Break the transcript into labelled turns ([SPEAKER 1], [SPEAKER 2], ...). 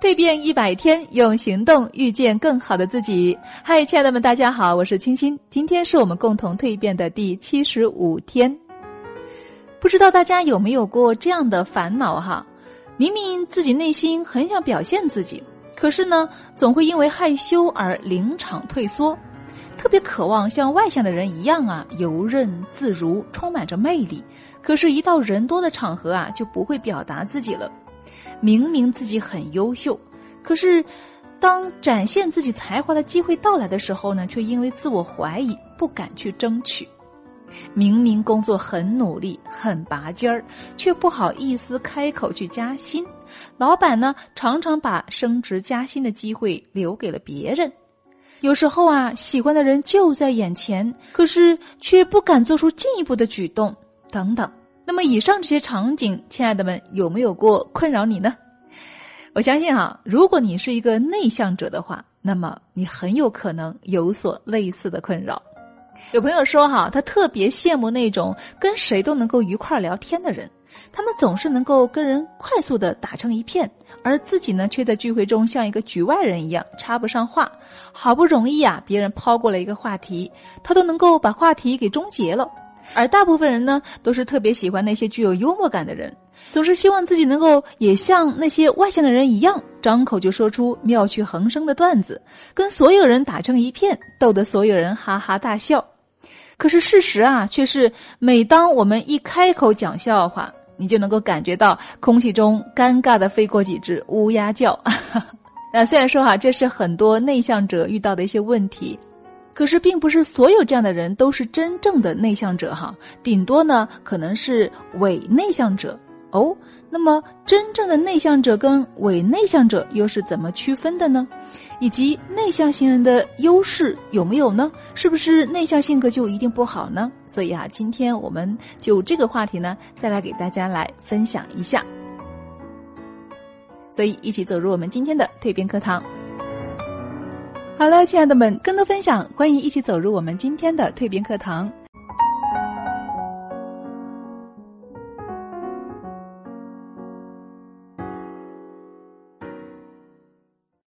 [SPEAKER 1] 蜕变一百天，用行动遇见更好的自己。嗨，亲爱的们，大家好，我是青青。今天是我们共同蜕变的第七十五天。不知道大家有没有过这样的烦恼哈？明明自己内心很想表现自己，可是呢，总会因为害羞而临场退缩。特别渴望像外向的人一样啊，游刃自如，充满着魅力。可是，一到人多的场合啊，就不会表达自己了。明明自己很优秀，可是当展现自己才华的机会到来的时候呢，却因为自我怀疑不敢去争取。明明工作很努力、很拔尖儿，却不好意思开口去加薪。老板呢，常常把升职加薪的机会留给了别人。有时候啊，喜欢的人就在眼前，可是却不敢做出进一步的举动，等等。那么，以上这些场景，亲爱的们有没有过困扰你呢？我相信哈，如果你是一个内向者的话，那么你很有可能有所类似的困扰。有朋友说哈，他特别羡慕那种跟谁都能够愉快聊天的人，他们总是能够跟人快速的打成一片，而自己呢，却在聚会中像一个局外人一样插不上话。好不容易啊，别人抛过来一个话题，他都能够把话题给终结了。而大部分人呢，都是特别喜欢那些具有幽默感的人，总是希望自己能够也像那些外向的人一样，张口就说出妙趣横生的段子，跟所有人打成一片，逗得所有人哈哈大笑。可是事实啊，却是每当我们一开口讲笑话，你就能够感觉到空气中尴尬的飞过几只乌鸦叫。那虽然说哈，这是很多内向者遇到的一些问题。可是，并不是所有这样的人都是真正的内向者哈，顶多呢可能是伪内向者哦。那么，真正的内向者跟伪内向者又是怎么区分的呢？以及内向型人的优势有没有呢？是不是内向性格就一定不好呢？所以啊，今天我们就这个话题呢，再来给大家来分享一下。所以，一起走入我们今天的蜕变课堂。好了，亲爱的们，更多分享，欢迎一起走入我们今天的蜕变课堂。